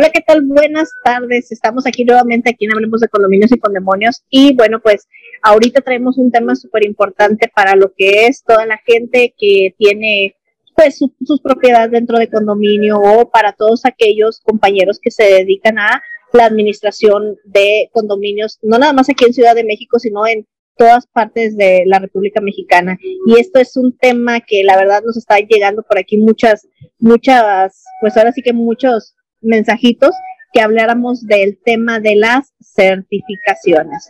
Hola, ¿qué tal? Buenas tardes. Estamos aquí nuevamente aquí en Hablemos de Condominios y Condemonios. Y bueno, pues ahorita traemos un tema súper importante para lo que es toda la gente que tiene pues sus propiedades dentro de condominio o para todos aquellos compañeros que se dedican a la administración de condominios, no nada más aquí en Ciudad de México, sino en todas partes de la República Mexicana. Y esto es un tema que la verdad nos está llegando por aquí muchas, muchas, pues ahora sí que muchos mensajitos que habláramos del tema de las certificaciones.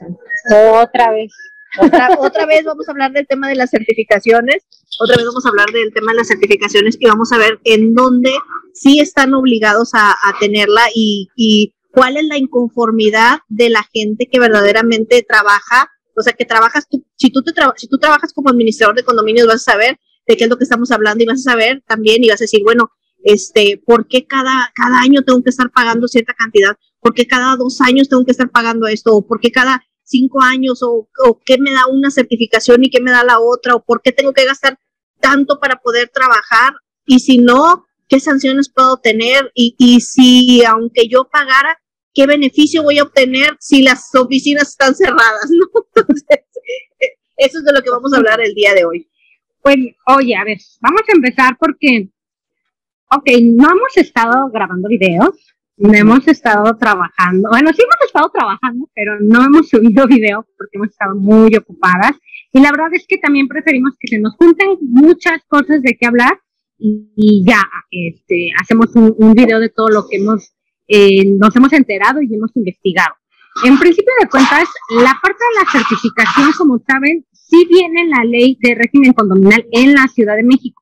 Otra vez. Otra, otra vez vamos a hablar del tema de las certificaciones, otra vez vamos a hablar del tema de las certificaciones y vamos a ver en dónde sí están obligados a, tenerla y, y cuál es la inconformidad de la gente que verdaderamente trabaja, o sea, que trabajas tú, si tú, te si tú trabajas como administrador de condominios vas a saber de qué es lo que estamos hablando y vas a saber también y vas a decir, bueno, este, ¿por qué cada, cada año tengo que estar pagando cierta cantidad? ¿Por qué cada dos años tengo que estar pagando esto? ¿O por qué cada cinco años? ¿O, o qué me da una certificación y qué me da la otra? ¿O por qué tengo que gastar tanto para poder trabajar? Y si no, ¿qué sanciones puedo tener? Y, y si, aunque yo pagara, ¿qué beneficio voy a obtener si las oficinas están cerradas? ¿no? Entonces, eso es de lo que vamos a hablar el día de hoy. Pues, oye, a ver, vamos a empezar porque ok, no hemos estado grabando videos, no hemos estado trabajando, bueno, sí hemos estado trabajando, pero no hemos subido video porque hemos estado muy ocupadas. Y la verdad es que también preferimos que se nos junten muchas cosas de qué hablar y, ya este, hacemos un, video de todo lo que hemos, eh, nos hemos enterado y hemos investigado. En principio de cuentas, la parte de la certificación, como saben, sí viene en la ley de régimen condominal en la Ciudad de México.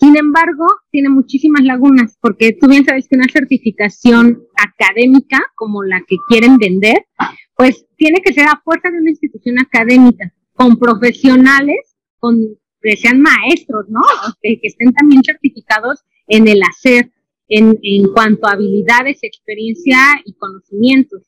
Sin embargo, tiene muchísimas lagunas, porque tú bien sabes que una certificación académica, como la que quieren vender, pues tiene que ser a fuerza de una institución académica, con profesionales, con que sean maestros, ¿no? que estén también certificados en el hacer, en, en cuanto a habilidades, experiencia y conocimientos.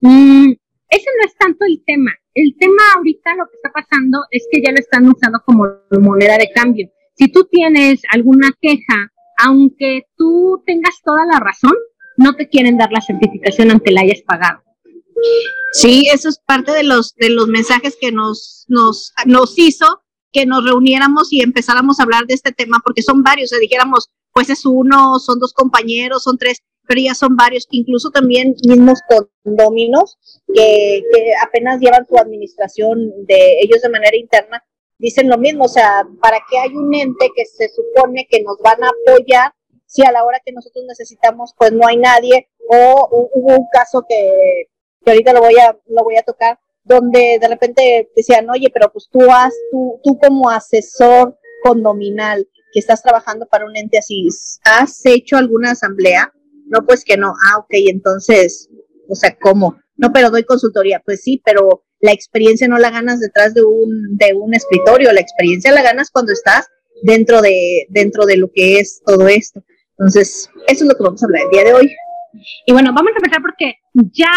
Mm, ese no es tanto el tema. El tema ahorita lo que está pasando es que ya lo están usando como moneda de cambio. Si tú tienes alguna queja, aunque tú tengas toda la razón, no te quieren dar la certificación aunque la hayas pagado. Sí, eso es parte de los, de los mensajes que nos, nos, nos hizo que nos reuniéramos y empezáramos a hablar de este tema, porque son varios, o dijéramos, pues es uno, son dos compañeros, son tres, pero ya son varios, incluso también mismos condóminos que, que apenas llevan su administración de ellos de manera interna dicen lo mismo, o sea, ¿para qué hay un ente que se supone que nos van a apoyar si a la hora que nosotros necesitamos pues no hay nadie? O hubo un caso que, que ahorita lo voy a, lo voy a tocar, donde de repente decían, oye, pero pues tú has, tú, tú como asesor condominal que estás trabajando para un ente así, ¿has hecho alguna asamblea? No, pues que no. Ah, ok, entonces, o sea, ¿cómo? No, pero doy consultoría. Pues sí, pero la experiencia no la ganas detrás de un, de un escritorio, la experiencia la ganas cuando estás dentro de, dentro de lo que es todo esto. Entonces, eso es lo que vamos a hablar el día de hoy. Y bueno, vamos a empezar porque ya,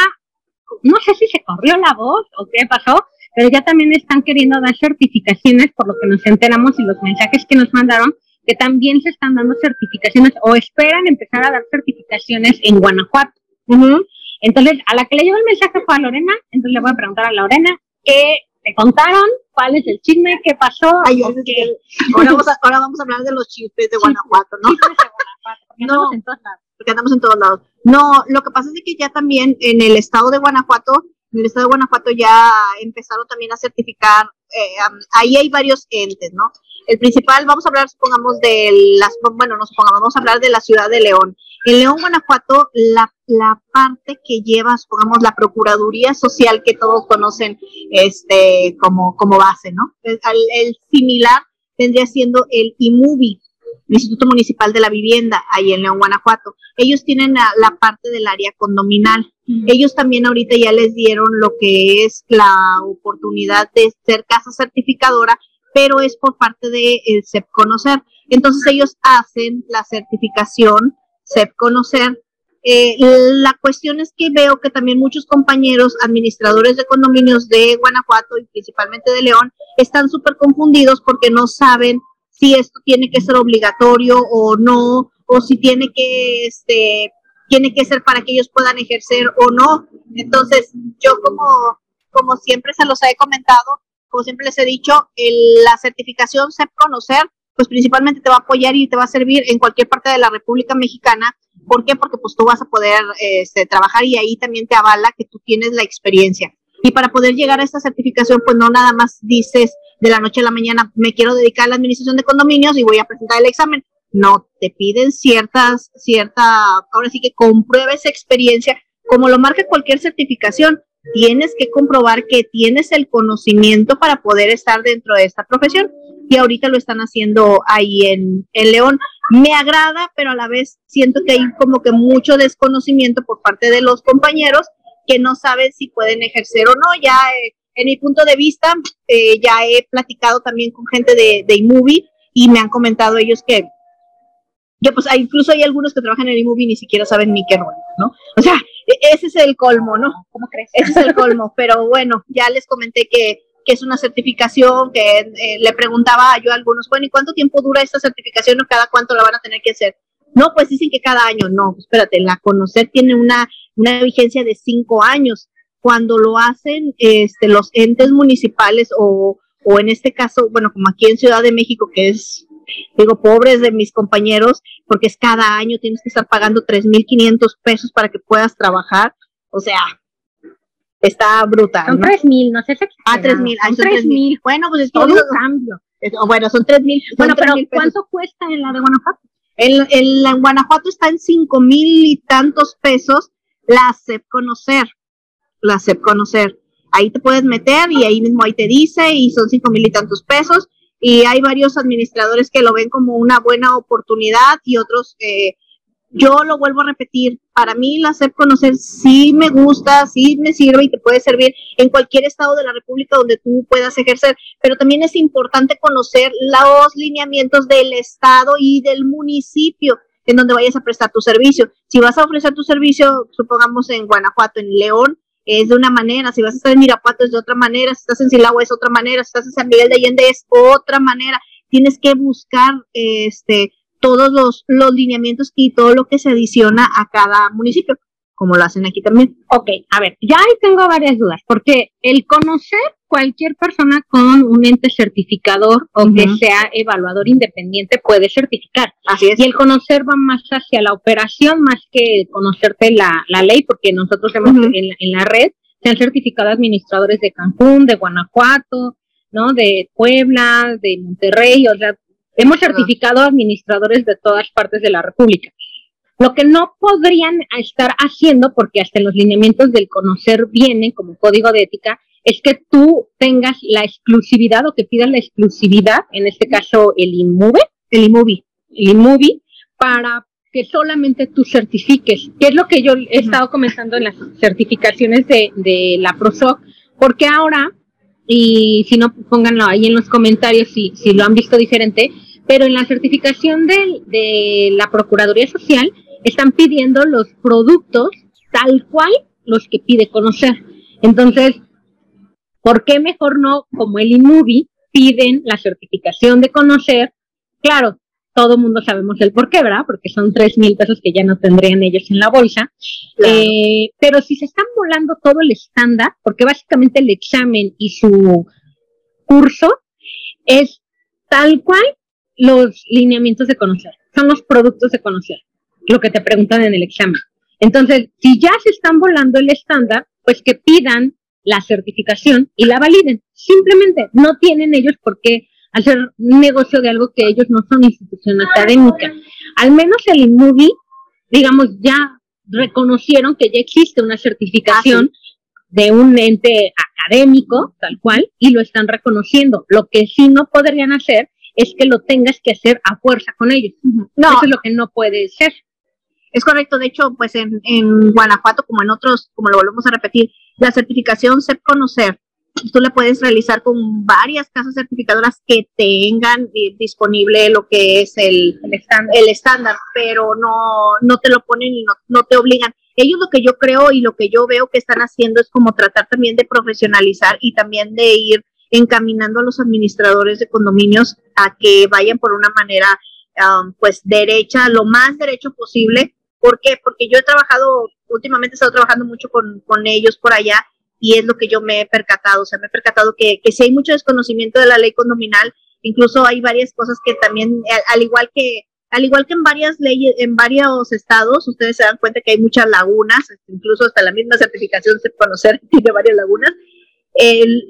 no sé si se corrió la voz o qué pasó, pero ya también están queriendo dar certificaciones, por lo que nos enteramos y los mensajes que nos mandaron, que también se están dando certificaciones o esperan empezar a dar certificaciones en Guanajuato. Entonces, a la que le llegó el mensaje fue a Lorena, entonces le voy a preguntar a Lorena qué te contaron, cuál es el chisme, qué pasó. ahora, vamos a, ahora vamos a hablar de los chismes de Guanajuato, ¿no? porque no, andamos en todos lados. Porque andamos en todos lados. No, lo que pasa es que ya también en el estado de Guanajuato, en el estado de Guanajuato ya empezaron también a certificar, eh, ahí hay varios entes, ¿no? El principal, vamos a hablar, supongamos, de las, bueno, no supongamos, vamos a hablar de la ciudad de León. En León, Guanajuato, la, la parte que lleva, supongamos, la Procuraduría Social que todos conocen este, como, como base, ¿no? El, el similar vendría siendo el IMUBI, Instituto Municipal de la Vivienda, ahí en León, Guanajuato. Ellos tienen la, la parte del área condominal. Ellos también ahorita ya les dieron lo que es la oportunidad de ser casa certificadora pero es por parte de el CEP Conocer. Entonces ellos hacen la certificación CEP Conocer. Eh, la cuestión es que veo que también muchos compañeros administradores de condominios de Guanajuato y principalmente de León están súper confundidos porque no saben si esto tiene que ser obligatorio o no, o si tiene que, este, tiene que ser para que ellos puedan ejercer o no. Entonces, yo como, como siempre se los he comentado, como siempre les he dicho, la certificación SEP Conocer, pues principalmente te va a apoyar y te va a servir en cualquier parte de la República Mexicana. ¿Por qué? Porque pues tú vas a poder este, trabajar y ahí también te avala que tú tienes la experiencia. Y para poder llegar a esta certificación, pues no nada más dices de la noche a la mañana, me quiero dedicar a la administración de condominios y voy a presentar el examen. No, te piden ciertas, cierta, ahora sí que compruebes experiencia, como lo marca cualquier certificación. Tienes que comprobar que tienes el conocimiento para poder estar dentro de esta profesión y ahorita lo están haciendo ahí en, en León. Me agrada, pero a la vez siento que hay como que mucho desconocimiento por parte de los compañeros que no saben si pueden ejercer o no. Ya eh, en mi punto de vista, eh, ya he platicado también con gente de, de iMovie y me han comentado ellos que, yo pues incluso hay algunos que trabajan en iMovie y ni siquiera saben ni qué rol, ¿no? O sea, e, ese es el colmo, ¿no? ¿Cómo crees? Ese es el colmo, pero bueno, ya les comenté que, que es una certificación, que eh, le preguntaba yo a algunos, bueno, ¿y cuánto tiempo dura esta certificación o cada cuánto la van a tener que hacer? No, pues dicen que cada año, no, pues espérate, la conocer tiene una, una vigencia de cinco años. Cuando lo hacen este, los entes municipales o, o en este caso, bueno, como aquí en Ciudad de México, que es, digo, pobres de mis compañeros, porque es cada año, tienes que estar pagando 3.500 pesos para que puedas trabajar. O sea, está brutal. Son tres mil, no sé si Ah, tres mil, son tres mil. Bueno, pues es todo un cambio. Bueno, son tres mil. Bueno, pero ¿cuánto cuesta en la de Guanajuato? En, en, Guanajuato está en cinco mil y tantos pesos la SEP Conocer. La SEP Conocer. Ahí te puedes meter y ahí mismo ahí te dice y son cinco mil y tantos pesos. Y hay varios administradores que lo ven como una buena oportunidad y otros eh, yo lo vuelvo a repetir, para mí la SEP Conocer sí me gusta, sí me sirve y te puede servir en cualquier estado de la República donde tú puedas ejercer, pero también es importante conocer los lineamientos del estado y del municipio en donde vayas a prestar tu servicio. Si vas a ofrecer tu servicio, supongamos en Guanajuato, en León, es de una manera, si vas a estar en Irapuato es de otra manera, si estás en Silagua es otra manera, si estás en San Miguel de Allende es otra manera. Tienes que buscar este todos los, los lineamientos y todo lo que se adiciona a cada municipio, como lo hacen aquí también. Ok, a ver, ya ahí tengo varias dudas, porque el conocer cualquier persona con un ente certificador o que sea evaluador independiente puede certificar. Así es. Y el conocer va más hacia la operación más que conocerte la, la ley, porque nosotros hemos en, en la red se han certificado administradores de Cancún, de Guanajuato, ¿no? De Puebla, de Monterrey, o sea, Hemos certificado administradores de todas partes de la República. Lo que no podrían estar haciendo, porque hasta en los lineamientos del conocer viene como código de ética, es que tú tengas la exclusividad o que pidas la exclusividad, en este caso el IMUVE, el IMUVI, el IMUVI, para que solamente tú certifiques, que es lo que yo he estado comentando en las certificaciones de, de la PROSOC, porque ahora y si no, pónganlo ahí en los comentarios si, si lo han visto diferente, pero en la certificación de, de la Procuraduría Social están pidiendo los productos tal cual los que pide conocer. Entonces, ¿por qué mejor no, como el INUBI, piden la certificación de conocer? Claro, todo mundo sabemos el por qué, ¿verdad? Porque son tres mil pesos que ya no tendrían ellos en la bolsa. Eh, pero si se están volando todo el estándar, porque básicamente el examen y su curso es tal cual los lineamientos de conocer, son los productos de conocer, lo que te preguntan en el examen. Entonces, si ya se están volando el estándar, pues que pidan la certificación y la validen. Simplemente no tienen ellos por qué hacer negocio de algo que ellos no son institución académica. Al menos el INMUBI, digamos, ya reconocieron que ya existe una certificación ah, de un ente académico, tal cual, y lo están reconociendo. Lo que sí no podrían hacer es que lo tengas que hacer a fuerza con ellos. No. Eso es lo que no puede ser. Es correcto, de hecho, pues en, en Guanajuato, como en otros, como lo volvemos a repetir, la certificación SEP Conocer tú la puedes realizar con varias casas certificadoras que tengan eh, disponible lo que es el, el estándar, pero no, no te lo ponen y no, no te obligan. Ellos lo que yo creo y lo que yo veo que están haciendo es como tratar también de profesionalizar y también de ir encaminando a los administradores de condominios a que vayan por una manera um, pues derecha, lo más derecho posible ¿Por qué? Porque yo he trabajado, últimamente he estado trabajando mucho con, con ellos por allá y es lo que yo me he percatado, o sea, me he percatado que, que si hay mucho desconocimiento de la ley condominal, incluso hay varias cosas que también, al, igual que al igual que en varias leyes, en varios estados, ustedes se dan cuenta que hay muchas lagunas, incluso hasta la misma certificación se conocer tiene varias lagunas. El,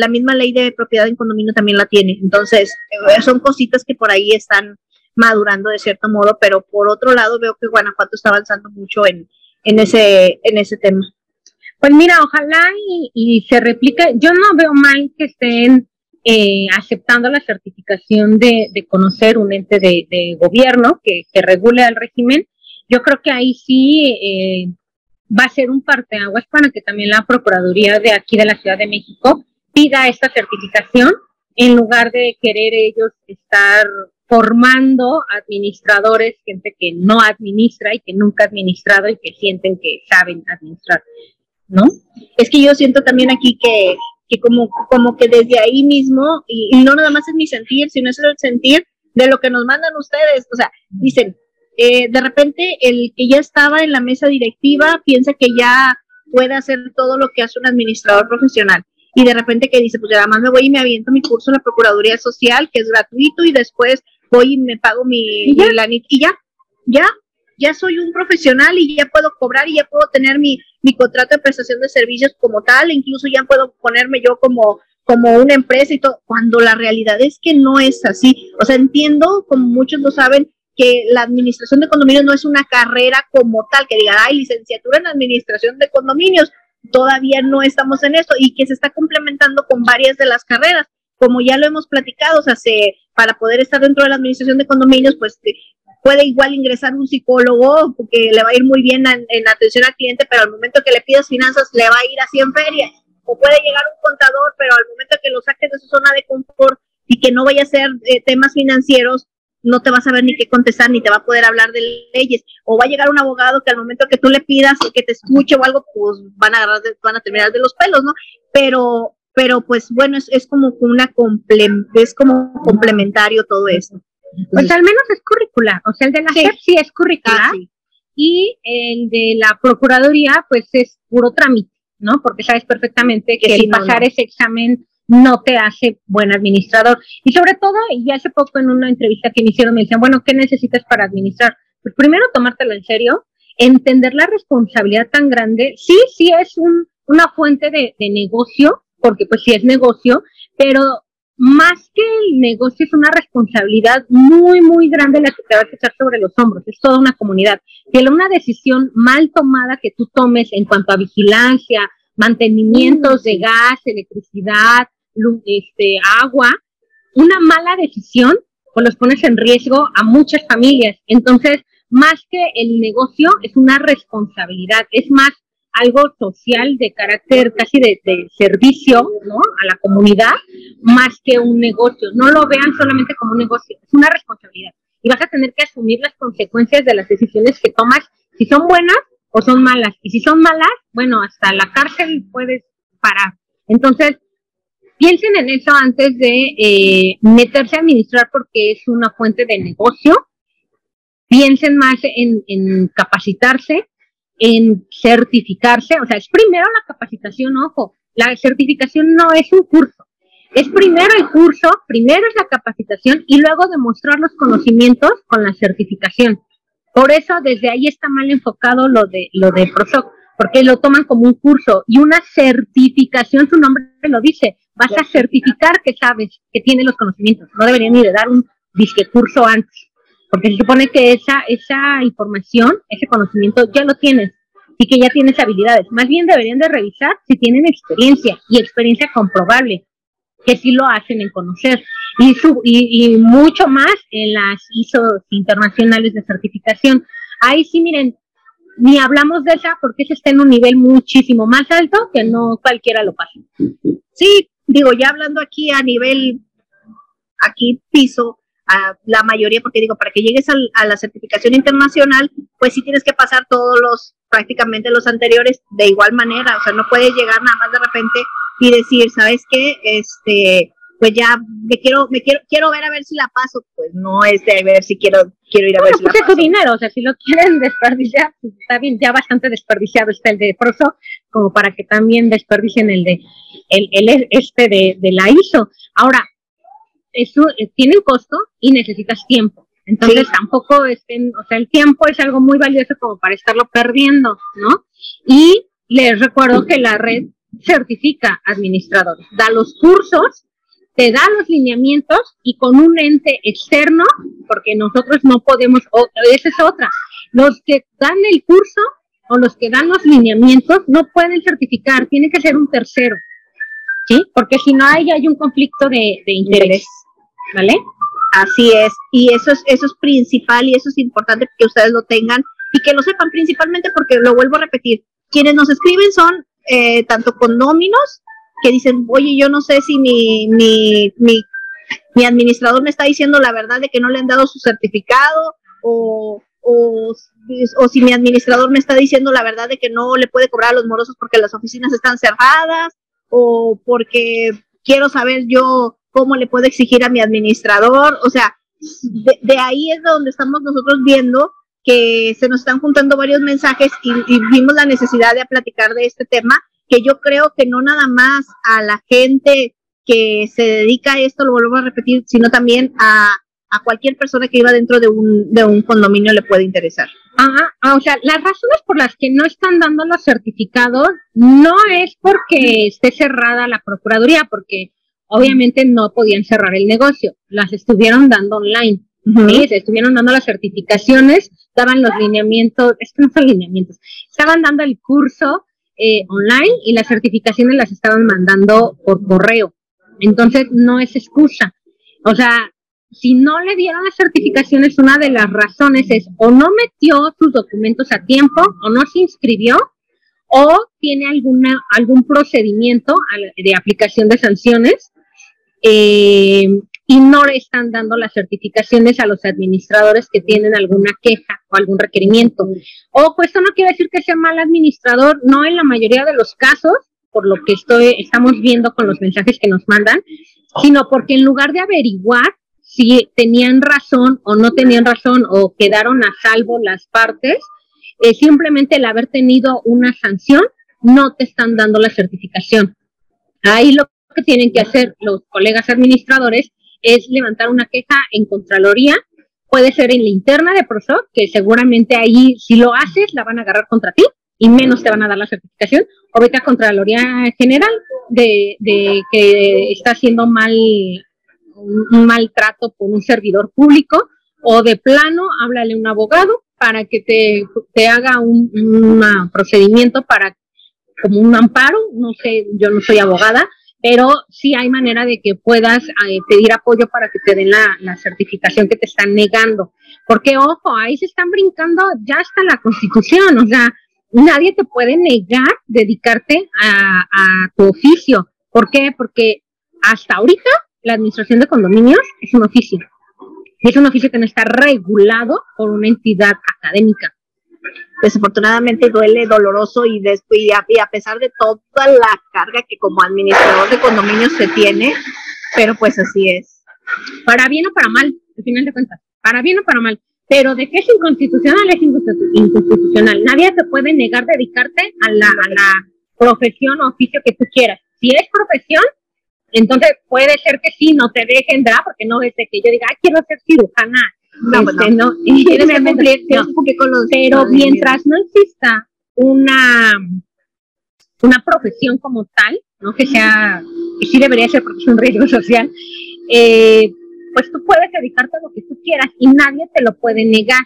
la misma ley de propiedad en condominio también la tiene. Entonces, eh, son cositas que por ahí están madurando de cierto modo, pero por otro lado veo que Guanajuato está avanzando mucho en, en, ese, en ese tema. Pues mira, ojalá y, se replique. Yo no veo mal que estén eh, aceptando la certificación de, conocer un ente de, gobierno que, regule al régimen. Yo creo que ahí sí eh, va a ser un parteaguas para que también la Procuraduría de aquí de la Ciudad de México pida esta certificación en lugar de querer ellos estar formando administradores, gente que no administra y que nunca ha administrado y que sienten que saben administrar, ¿no? Es que yo siento también aquí que, que como, como que desde ahí mismo, y, no nada más es mi sentir, sino es el sentir de lo que nos mandan ustedes, o sea, dicen, eh, de repente el que ya estaba en la mesa directiva piensa que ya puede hacer todo lo que hace un administrador profesional y de repente que dice, pues ya más me voy y me aviento mi curso en la Procuraduría Social, que es gratuito, y después voy y me pago mi, ¿Y ya? y ya, ya, ya soy un profesional y ya puedo cobrar y ya puedo tener mi, mi contrato de prestación de servicios como tal, incluso ya puedo ponerme yo como como una empresa y todo, cuando la realidad es que no es así. O sea, entiendo, como muchos lo saben, que la administración de condominios no es una carrera como tal, que diga, hay licenciatura en administración de condominios, todavía no estamos en eso y que se está complementando con varias de las carreras. Como ya lo hemos platicado, o sea, se, para poder estar dentro de la administración de condominios, pues puede igual ingresar un psicólogo porque le va a ir muy bien en, atención al cliente, pero al momento que le pidas finanzas le va a ir así en feria. O puede llegar un contador, pero al momento que lo saques de su zona de confort y que no vaya a ser eh, temas financieros, no te va a saber ni qué contestar, ni te va a poder hablar de leyes. O va a llegar un abogado que al momento que tú le pidas que te escuche o algo, pues van a agarrar, van a terminar de los pelos, ¿no? Pero, pero pues bueno, es, es como una es como complementario todo eso. pues al menos es curricular, o sea, el de la sí. sí es curricular ah, y el de la Procuraduría pues es puro trámite, ¿no? Porque sabes perfectamente que, si pasar ese examen no te hace buen administrador. Y sobre todo, y hace poco en una entrevista que me hicieron me decían, bueno, ¿qué necesitas para administrar? Pues primero tomártelo en serio, entender la responsabilidad tan grande. Sí, sí es un, una fuente de, de negocio, porque pues sí es negocio, pero más que el negocio es una responsabilidad muy, muy grande la que te vas a echar sobre los hombros. Es toda una comunidad. Que una decisión mal tomada que tú tomes en cuanto a vigilancia, mantenimientos de gas, electricidad, este, agua, una mala decisión, pues los pones en riesgo a muchas familias. Entonces, más que el negocio, es una responsabilidad, es más algo social de carácter casi de, servicio ¿no? a la comunidad, más que un negocio. No lo vean solamente como un negocio, es una responsabilidad. Y vas a tener que asumir las consecuencias de las decisiones que tomas, si son buenas o son malas. Y si son malas, bueno, hasta la cárcel puedes parar. Entonces, piensen en eso antes de eh, meterse a administrar porque es una fuente de negocio. Piensen más en, capacitarse, en certificarse. O sea, es primero la capacitación, ojo. La certificación no es un curso. Es primero el curso, primero es la capacitación y luego demostrar los conocimientos con la certificación. Por eso desde ahí está mal enfocado lo de lo de ProSoc, porque lo toman como un curso y una certificación, su nombre lo dice, vas a certificar que sabes, que tienes los conocimientos. No deberían ni de dar un disque curso antes, porque se supone que esa, esa información, ese conocimiento ya lo tienes y que ya tienes habilidades. Más bien deberían de revisar si tienen experiencia y experiencia comprobable, que sí lo hacen en conocer. Y, su, y, y mucho más en las ISO internacionales de certificación. Ahí sí, miren, ni hablamos de esa porque esa está en un nivel muchísimo más alto que no cualquiera lo pasa. Sí, digo, ya hablando aquí a nivel, aquí piso, a la mayoría, porque digo, para que llegues a la certificación internacional, pues sí tienes que pasar todos los, prácticamente los anteriores de igual manera, o sea, no puedes llegar nada más de repente y decir, ¿sabes qué? Este, pues ya me quiero, me quiero, quiero ver a ver si la paso, pues no es de ver si quiero, quiero ir a ver si pues la es tu dinero, o sea, si lo quieren desperdiciar, pues está bien, ya bastante desperdiciado está el de Proso, como para que también desperdicien el de, el, el este de, de la ISO. Ahora, eso eh, tiene un costo y necesitas tiempo. Entonces tampoco estén, o sea, el tiempo es algo muy valioso como para estarlo perdiendo, ¿no? Y les recuerdo que la red certifica administradores, da los cursos te da los lineamientos y con un ente externo, porque nosotros no podemos, o, esa es otra, los que dan el curso o los que dan los lineamientos no pueden certificar, tiene que ser un tercero, ¿sí? Porque si no hay, hay un conflicto de, interés, ¿vale? Así es, y eso es, eso es principal y eso es importante que ustedes lo tengan y que lo sepan principalmente porque lo vuelvo a repetir, quienes nos escriben son eh, tanto condóminos que dicen, oye, yo no sé si mi, mi, mi, mi administrador me está diciendo la verdad de que no le han dado su certificado o, o, o, si mi administrador me está diciendo la verdad de que no le puede cobrar a los morosos porque las oficinas están cerradas o porque quiero saber yo cómo le puedo exigir a mi administrador. O sea, de, de ahí es donde estamos nosotros viendo que se nos están juntando varios mensajes y, y vimos la necesidad de platicar de este tema que yo creo que no nada más a la gente que se dedica a esto, lo vuelvo a repetir, sino también a, a cualquier persona que iba dentro de un, de un condominio le puede interesar. Ajá, ah, o sea, las razones por las que no están dando los certificados no es porque esté cerrada la Procuraduría, porque obviamente no podían cerrar el negocio, las estuvieron dando online. ¿sí? Se estuvieron dando las certificaciones, daban los lineamientos, es que no son lineamientos, estaban dando el curso eh, online y las certificaciones las estaban mandando por correo. Entonces, no es excusa. O sea, si no le dieron las certificaciones, una de las razones es o no metió sus documentos a tiempo, o no se inscribió, o tiene alguna, algún procedimiento de aplicación de sanciones eh, y no le están dando las certificaciones a los administradores que tienen alguna queja o algún requerimiento. Ojo, esto no quiere decir que sea mal administrador, no en la mayoría de los casos, por lo que estoy, estamos viendo con los mensajes que nos mandan, sino porque en lugar de averiguar si tenían razón o no tenían razón o quedaron a salvo las partes, eh, simplemente el haber tenido una sanción no te están dando la certificación. Ahí lo que tienen que hacer los colegas administradores es levantar una queja en Contraloría, puede ser en la interna de ProSoc, que seguramente ahí si lo haces la van a agarrar contra ti y menos te van a dar la certificación, o vete a Contraloría General de, que está haciendo mal un, maltrato por un servidor público, o de plano háblale a un abogado para que te, te haga un, un procedimiento para como un amparo, no sé, yo no soy abogada, pero sí hay manera de que puedas eh, pedir apoyo para que te den la, certificación que te están negando. Porque, ojo, ahí se están brincando ya hasta la constitución, o sea, nadie te puede negar dedicarte a, a tu oficio. ¿Por qué? Porque hasta ahorita la administración de condominios es un oficio. Y es un oficio que no está regulado por una entidad académica desafortunadamente duele, doloroso y, y, a, pesar de toda la carga que como administrador de condominios se tiene, pero pues así es. Para bien o para mal, al final de cuentas, para bien o para mal. Pero de que es inconstitucional, es inconstitucional. Nadie se puede negar dedicarte a la, a la profesión o oficio que tú quieras. Si es profesión, entonces puede ser que sí, no te dejen, ¿verdad? Porque no es de que yo diga, ah, quiero ser cirujana no, este, no, y pero mientras no exista una, una profesión como tal, ¿no? Que sea, y sí debería ser porque es un riesgo social, eh, pues tú puedes dedicarte a lo que tú quieras y nadie te lo puede negar.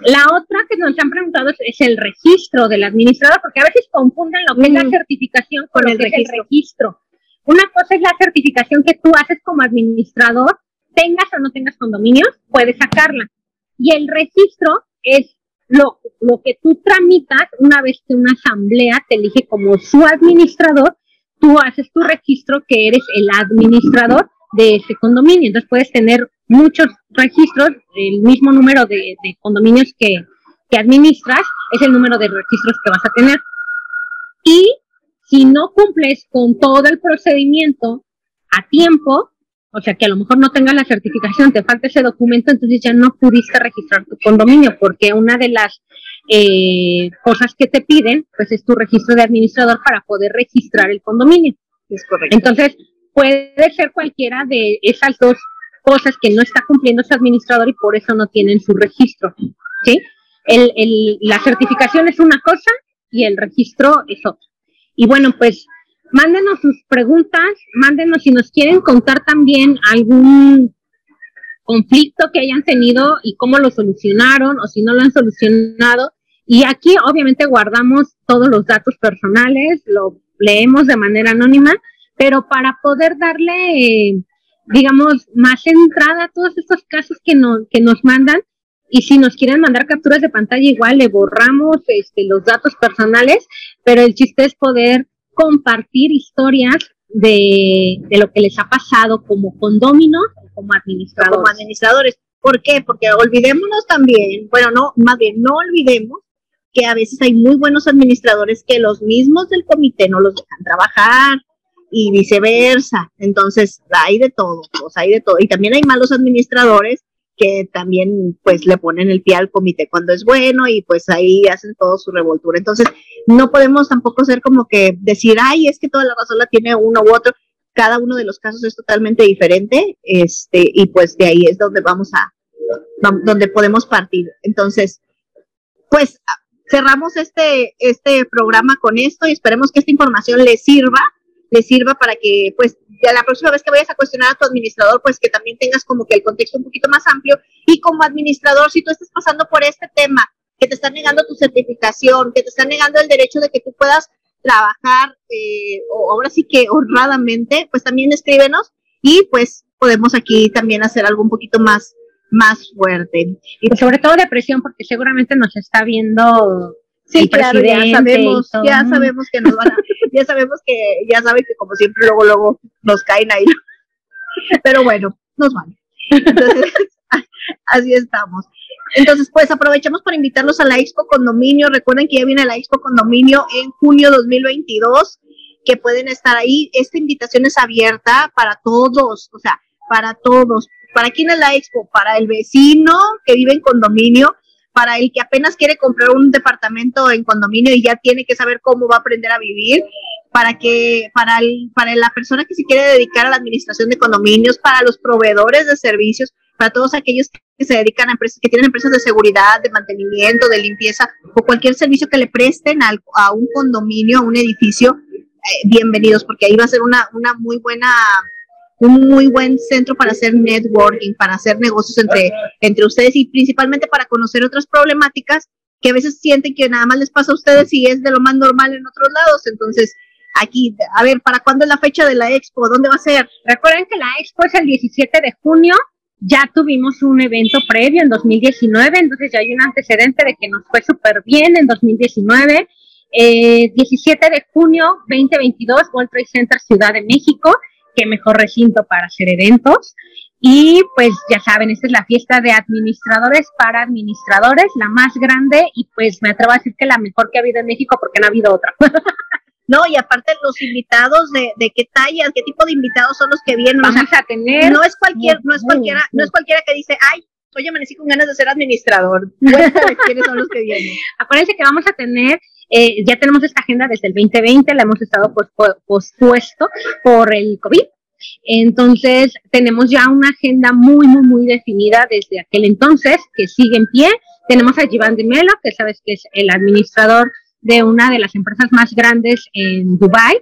La otra que nos han preguntado es, el registro del administrador, porque a veces confunden lo que es la certificación con, el, el registro. Una cosa es la certificación que tú haces como administrador tengas o no tengas condominios, puedes sacarla. Y el registro es lo, lo que tú tramitas una vez que una asamblea te elige como su administrador, tú haces tu registro que eres el administrador de ese condominio. Entonces puedes tener muchos registros, el mismo número de, condominios que, que administras es el número de registros que vas a tener. Y si no cumples con todo el procedimiento a tiempo, o sea que a lo mejor no tengas la certificación, te falta ese documento, entonces ya no pudiste registrar tu condominio, porque una de las eh, cosas que te piden, pues es tu registro de administrador para poder registrar el condominio. Es correcto. Entonces, puede ser cualquiera de esas dos cosas que no está cumpliendo su administrador y por eso no tienen su registro. ¿sí? El, el, la certificación es una cosa y el registro es otra. Y bueno, pues mándenos sus preguntas, mándenos si nos quieren contar también algún conflicto que hayan tenido y cómo lo solucionaron o si no lo han solucionado. Y aquí obviamente guardamos todos los datos personales, lo leemos de manera anónima, pero para poder darle, digamos, más entrada a todos estos casos que, no, que nos mandan, y si nos quieren mandar capturas de pantalla, igual le borramos este, los datos personales, pero el chiste es poder compartir historias de, de lo que les ha pasado como condóminos o como administradores. Como administradores. ¿Por qué? Porque olvidémonos también, bueno, no, más bien, no olvidemos que a veces hay muy buenos administradores que los mismos del comité no los dejan trabajar y viceversa. Entonces, hay de todo, pues hay de todo. Y también hay malos administradores que también pues le ponen el pie al comité cuando es bueno y pues ahí hacen todo su revoltura. Entonces, no podemos tampoco ser como que decir, ay, es que toda la razón la tiene uno u otro. Cada uno de los casos es totalmente diferente, este, y pues de ahí es donde vamos a, donde podemos partir. Entonces, pues cerramos este, este programa con esto y esperemos que esta información les sirva, les sirva para que pues ya la próxima vez que vayas a cuestionar a tu administrador, pues que también tengas como que el contexto un poquito más amplio y como administrador, si tú estás pasando por este tema, que te están negando tu certificación, que te están negando el derecho de que tú puedas trabajar, eh, o ahora sí que honradamente, pues también escríbenos y pues podemos aquí también hacer algo un poquito más más fuerte. Y sobre todo depresión, porque seguramente nos está viendo Sí, claro, ya sabemos, ya sabemos que nos van a, ya sabemos que, ya saben que como siempre luego, luego nos caen ahí. Pero bueno, nos van. Entonces, así estamos. Entonces, pues aprovechamos para invitarlos a la Expo Condominio. Recuerden que ya viene la Expo Condominio en junio 2022, que pueden estar ahí. Esta invitación es abierta para todos, o sea, para todos. ¿Para quién es la Expo? Para el vecino que vive en condominio, para el que apenas quiere comprar un departamento en condominio y ya tiene que saber cómo va a aprender a vivir, para que para el, para la persona que se quiere dedicar a la administración de condominios, para los proveedores de servicios, para todos aquellos que se dedican a empresas que tienen empresas de seguridad, de mantenimiento, de limpieza o cualquier servicio que le presten al, a un condominio, a un edificio, eh, bienvenidos, porque ahí va a ser una, una muy buena un muy buen centro para hacer networking, para hacer negocios entre, entre ustedes y principalmente para conocer otras problemáticas que a veces sienten que nada más les pasa a ustedes y es de lo más normal en otros lados. Entonces, aquí, a ver, ¿para cuándo es la fecha de la expo? ¿Dónde va a ser? Recuerden que la expo es el 17 de junio. Ya tuvimos un evento previo en 2019, entonces ya hay un antecedente de que nos fue súper bien en 2019. Eh, 17 de junio 2022, World Trade Center Ciudad de México qué mejor recinto para hacer eventos. Y pues ya saben, esta es la fiesta de administradores para administradores, la más grande y pues me atrevo a decir que la mejor que ha habido en México porque no ha habido otra. No, y aparte los invitados de, de qué tallas, qué tipo de invitados son los que vienen. Vamos a tener. No es cualquier, no es cualquiera, no es cualquiera que dice, ay, oye, amanecí con ganas de ser administrador. quiénes son los que vienen. Acuérdense que vamos a tener eh, ya tenemos esta agenda desde el 2020, la hemos estado pospuesto por el COVID. Entonces, tenemos ya una agenda muy, muy, muy definida desde aquel entonces, que sigue en pie. Tenemos a Givan Melo, que sabes que es el administrador de una de las empresas más grandes en Dubai.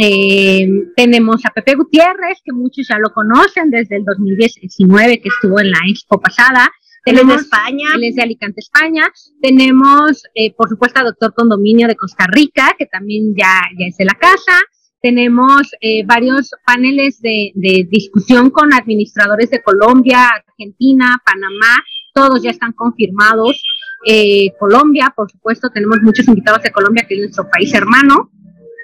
Eh, tenemos a Pepe Gutiérrez, que muchos ya lo conocen desde el 2019, que estuvo en la expo pasada. Tenemos, España. Él es de Alicante, España. Tenemos, eh, por supuesto, a Doctor Condominio de Costa Rica, que también ya, ya es de la casa. Tenemos eh, varios paneles de, de, discusión con administradores de Colombia, Argentina, Panamá. Todos ya están confirmados. Eh, Colombia, por supuesto, tenemos muchos invitados de Colombia, que es nuestro país hermano.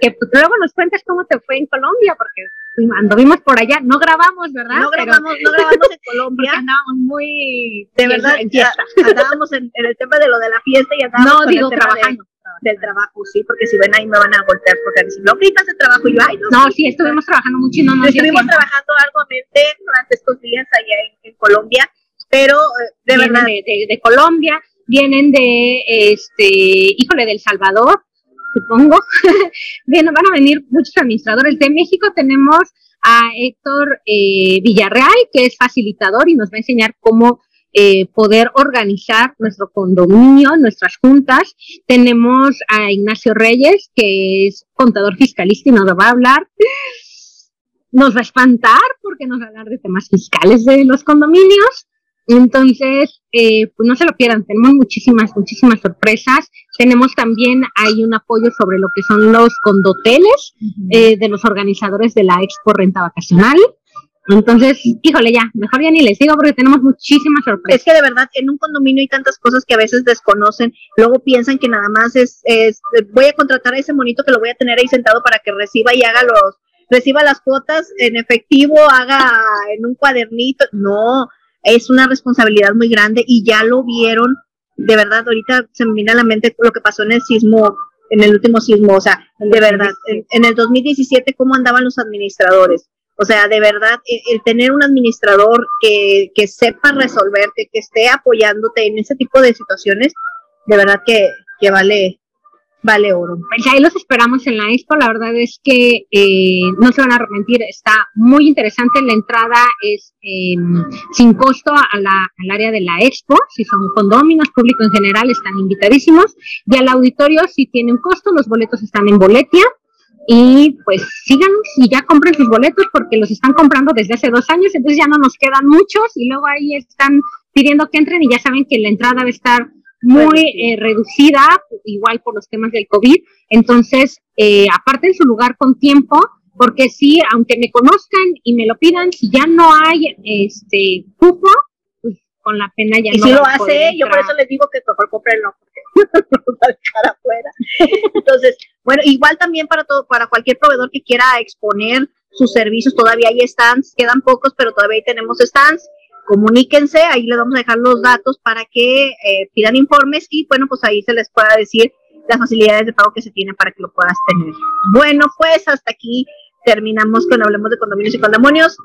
Que pues, luego nos cuentes cómo te fue en Colombia, porque anduvimos por allá, no grabamos, ¿verdad? No grabamos, no grabamos en Colombia. Andábamos muy de verdad, en fiesta. Andábamos en, el tema de lo de la fiesta y andábamos no, digo, trabajando. del trabajo, sí, porque si ven ahí me van a golpear porque dicen, no gritas el trabajo, y yo, ay, no. No, sí, estuvimos trabajando mucho y no nos Estuvimos trabajando arduamente durante estos días allá en, Colombia, pero eh, de verdad. De, de, Colombia, vienen de, este, híjole, del Salvador, supongo. Bien, van a venir muchos administradores. De México tenemos a Héctor eh, Villarreal, que es facilitador y nos va a enseñar cómo eh, poder organizar nuestro condominio, nuestras juntas. Tenemos a Ignacio Reyes, que es contador fiscalista y nos va a hablar. Nos va a espantar porque nos va a hablar de temas fiscales de los condominios. Entonces, eh, pues no se lo pierdan, tenemos muchísimas, muchísimas sorpresas. Tenemos también ahí un apoyo sobre lo que son los condoteles eh, de los organizadores de la Expo Renta Vacacional. Entonces, híjole, ya, mejor ya ni les digo porque tenemos muchísimas sorpresas. Es que de verdad, en un condominio hay tantas cosas que a veces desconocen, luego piensan que nada más es, es voy a contratar a ese monito que lo voy a tener ahí sentado para que reciba y haga los, reciba las cuotas en efectivo, haga en un cuadernito. No, es una responsabilidad muy grande y ya lo vieron, de verdad, ahorita se me viene a la mente lo que pasó en el sismo, en el último sismo, o sea, de verdad, en, el 2017, cómo andaban los administradores. O sea, de verdad, el, tener un administrador que, que sepa resolverte, que esté apoyándote en ese tipo de situaciones, de verdad que, que vale, vale oro. Pues ahí los esperamos en la expo, la verdad es que eh, no se van a arrepentir, está muy interesante, la entrada es em, sin costo a la, al área de la expo, si son condóminos, público en general, están invitadísimos, y al auditorio si tiene un costo, los boletos están en boletia, y pues síganos y ya compren sus boletos porque los están comprando desde hace dos años, entonces ya no nos quedan muchos y luego ahí están pidiendo que entren y ya saben que la entrada debe estar muy eh, reducida, igual por los temas del COVID. Entonces, eh, en su lugar con tiempo, porque si, aunque me conozcan y me lo pidan, si ya no hay este cupo, pues con la pena ya y no. Y si lo hace, yo por eso les digo que mejor comprenlo, porque va a dejar afuera. Entonces, bueno, igual también para todo, para cualquier proveedor que quiera exponer sus servicios, todavía hay stands, quedan pocos, pero todavía ahí tenemos stands comuníquense, ahí les vamos a dejar los datos para que eh, pidan informes y bueno, pues ahí se les pueda decir las facilidades de pago que se tienen para que lo puedas tener. Bueno, pues hasta aquí terminamos con Hablemos de Condominios y Condemonios.